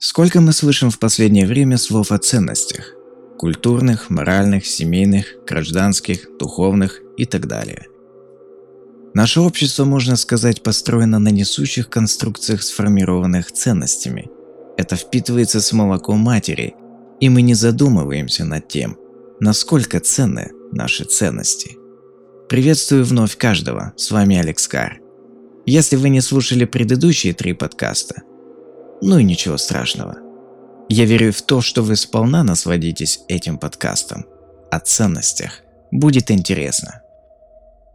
Сколько мы слышим в последнее время слов о ценностях? Культурных, моральных, семейных, гражданских, духовных и так далее. Наше общество, можно сказать, построено на несущих конструкциях, сформированных ценностями. Это впитывается с молоком матери, и мы не задумываемся над тем, насколько ценны наши ценности. Приветствую вновь каждого, с вами Алекс Кар. Если вы не слушали предыдущие три подкаста, ну и ничего страшного. Я верю в то, что вы сполна насладитесь этим подкастом. О ценностях. Будет интересно.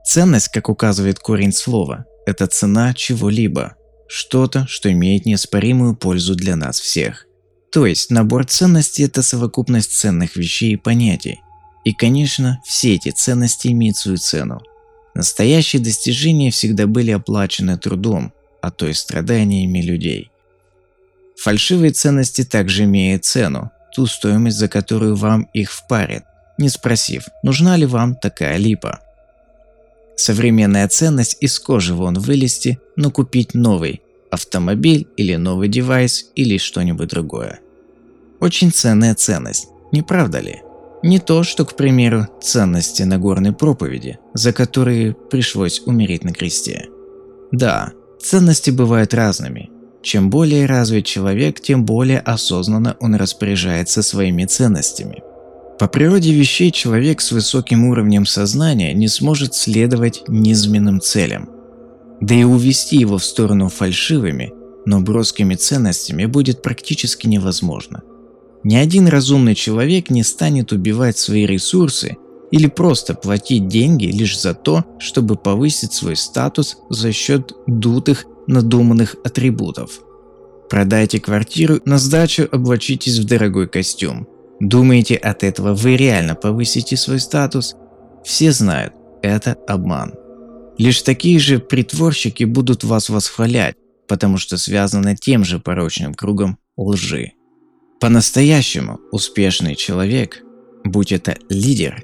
Ценность, как указывает корень слова, это цена чего-либо. Что-то, что имеет неоспоримую пользу для нас всех. То есть набор ценностей – это совокупность ценных вещей и понятий. И, конечно, все эти ценности имеют свою цену. Настоящие достижения всегда были оплачены трудом, а то и страданиями людей. Фальшивые ценности также имеют цену, ту стоимость, за которую вам их впарят, не спросив, нужна ли вам такая липа. Современная ценность из кожи вон вылезти, но купить новый автомобиль или новый девайс или что-нибудь другое. Очень ценная ценность, не правда ли? Не то, что, к примеру, ценности Нагорной проповеди, за которые пришлось умереть на кресте. Да, ценности бывают разными, чем более развит человек, тем более осознанно он распоряжается своими ценностями. По природе вещей человек с высоким уровнем сознания не сможет следовать низменным целям. Да и увести его в сторону фальшивыми, но броскими ценностями будет практически невозможно. Ни один разумный человек не станет убивать свои ресурсы или просто платить деньги лишь за то, чтобы повысить свой статус за счет дутых надуманных атрибутов. Продайте квартиру, на сдачу облачитесь в дорогой костюм. Думаете, от этого вы реально повысите свой статус? Все знают, это обман. Лишь такие же притворщики будут вас восхвалять, потому что связаны тем же порочным кругом лжи. По-настоящему успешный человек, будь это лидер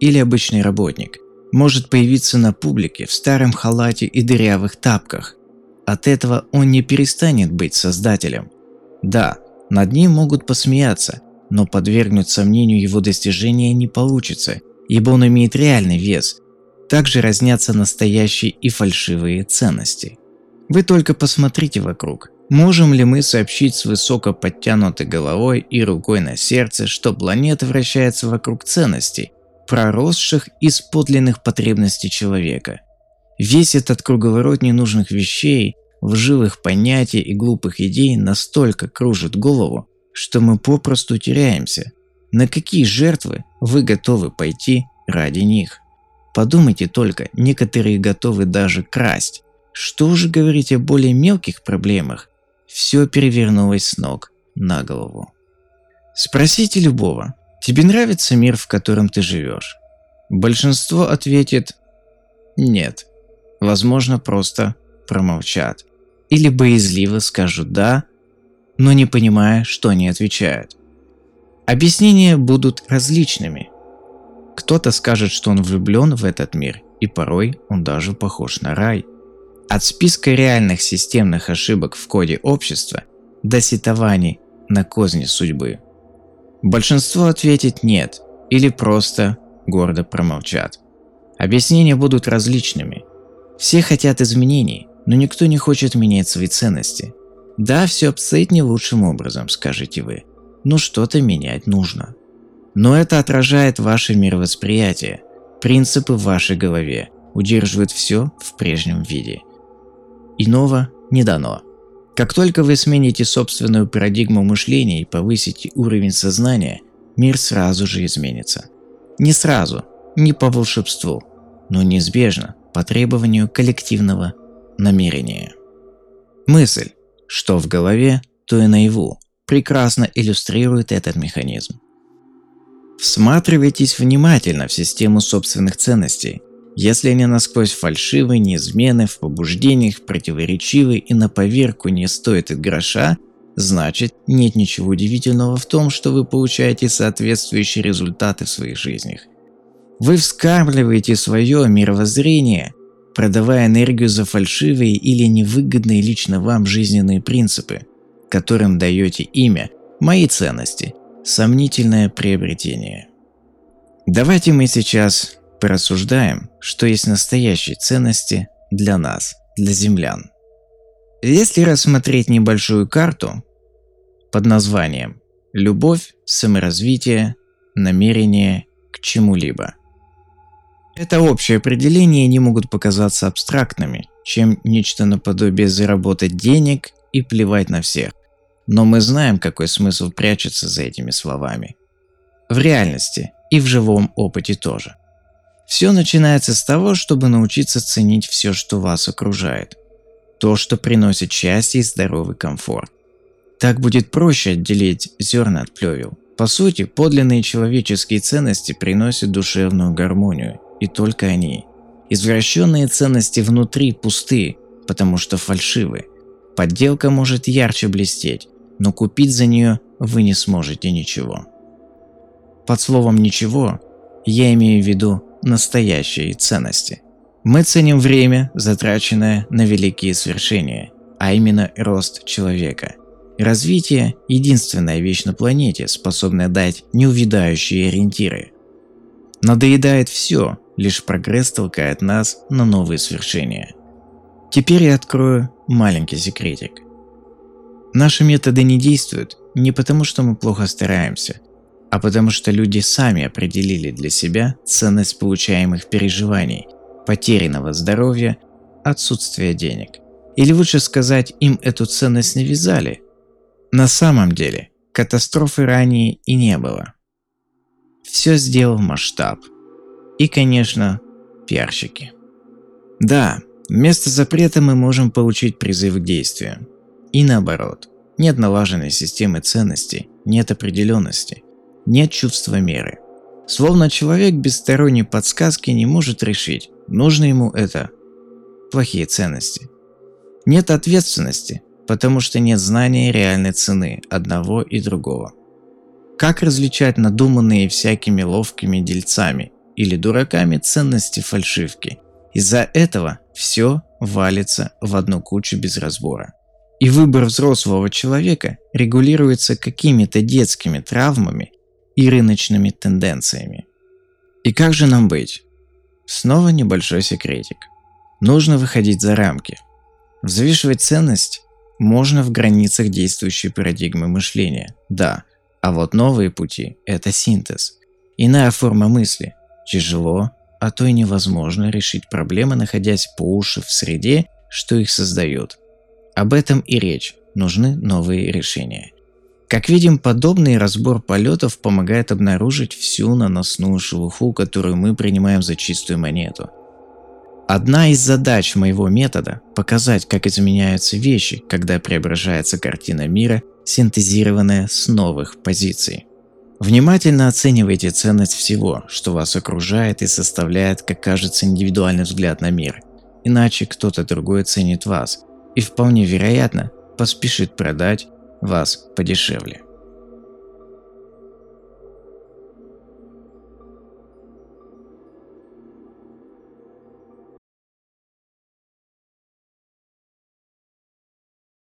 или обычный работник, может появиться на публике в старом халате и дырявых тапках, от этого он не перестанет быть создателем. Да, над ним могут посмеяться, но подвергнуть сомнению его достижения не получится, ибо он имеет реальный вес. Также разнятся настоящие и фальшивые ценности. Вы только посмотрите вокруг. Можем ли мы сообщить с высоко подтянутой головой и рукой на сердце, что планета вращается вокруг ценностей, проросших из подлинных потребностей человека – Весь этот круговорот ненужных вещей, лживых понятий и глупых идей настолько кружит голову, что мы попросту теряемся. На какие жертвы вы готовы пойти ради них? Подумайте только, некоторые готовы даже красть. Что уже говорить о более мелких проблемах? Все перевернулось с ног на голову. Спросите любого, тебе нравится мир, в котором ты живешь? Большинство ответит «нет». Возможно, просто промолчат. Или боязливо скажут «да», но не понимая, что они отвечают. Объяснения будут различными. Кто-то скажет, что он влюблен в этот мир, и порой он даже похож на рай. От списка реальных системных ошибок в коде общества до сетований на козни судьбы. Большинство ответит «нет» или просто гордо промолчат. Объяснения будут различными – все хотят изменений, но никто не хочет менять свои ценности. Да, все обстоит не лучшим образом, скажете вы, но что-то менять нужно. Но это отражает ваше мировосприятие, принципы в вашей голове, удерживают все в прежнем виде. Иного не дано. Как только вы смените собственную парадигму мышления и повысите уровень сознания, мир сразу же изменится. Не сразу, не по волшебству, но неизбежно, по требованию коллективного намерения. Мысль, что в голове, то и наяву, прекрасно иллюстрирует этот механизм. Всматривайтесь внимательно в систему собственных ценностей. Если они насквозь фальшивы, неизменны, в побуждениях противоречивы и на поверку не стоят и гроша, значит нет ничего удивительного в том, что вы получаете соответствующие результаты в своих жизнях. Вы вскармливаете свое мировоззрение, продавая энергию за фальшивые или невыгодные лично вам жизненные принципы. которым даете имя «Мои ценности» – сомнительное приобретение. Давайте мы сейчас порассуждаем, что есть настоящие ценности для нас, для землян. Если рассмотреть небольшую карту под названием «Любовь, саморазвитие, намерение к чему-либо», это общее определение не могут показаться абстрактными, чем нечто наподобие заработать денег и плевать на всех. Но мы знаем, какой смысл прячется за этими словами. В реальности и в живом опыте тоже. Все начинается с того, чтобы научиться ценить все, что вас окружает. То, что приносит счастье и здоровый комфорт. Так будет проще отделить зерна от плевел. По сути, подлинные человеческие ценности приносят душевную гармонию и только они. Извращенные ценности внутри пусты, потому что фальшивы. Подделка может ярче блестеть, но купить за нее вы не сможете ничего. Под словом «ничего» я имею в виду настоящие ценности. Мы ценим время, затраченное на великие свершения, а именно рост человека. Развитие – единственная вещь на планете, способная дать неувидающие ориентиры. Надоедает все, Лишь прогресс толкает нас на новые свершения. Теперь я открою маленький секретик. Наши методы не действуют не потому, что мы плохо стараемся, а потому что люди сами определили для себя ценность получаемых переживаний, потерянного здоровья, отсутствия денег. Или лучше сказать, им эту ценность навязали. На самом деле, катастрофы ранее и не было. Все сделал масштаб – и, конечно, пиарщики. Да, вместо запрета мы можем получить призыв к действию. И наоборот. Нет налаженной системы ценностей, нет определенности, нет чувства меры. Словно человек без сторонней подсказки не может решить, нужно ему это плохие ценности. Нет ответственности, потому что нет знания реальной цены одного и другого. Как различать надуманные всякими ловкими дельцами или дураками ценности фальшивки. Из-за этого все валится в одну кучу без разбора. И выбор взрослого человека регулируется какими-то детскими травмами и рыночными тенденциями. И как же нам быть? Снова небольшой секретик. Нужно выходить за рамки. Взвешивать ценность можно в границах действующей парадигмы мышления, да, а вот новые пути – это синтез. Иная форма мысли, Тяжело, а то и невозможно решить проблемы, находясь по уши в среде, что их создает. Об этом и речь. Нужны новые решения. Как видим, подобный разбор полетов помогает обнаружить всю наносную шелуху, которую мы принимаем за чистую монету. Одна из задач моего метода – показать, как изменяются вещи, когда преображается картина мира, синтезированная с новых позиций. Внимательно оценивайте ценность всего, что вас окружает и составляет, как кажется, индивидуальный взгляд на мир. Иначе кто-то другой ценит вас и вполне вероятно поспешит продать вас подешевле.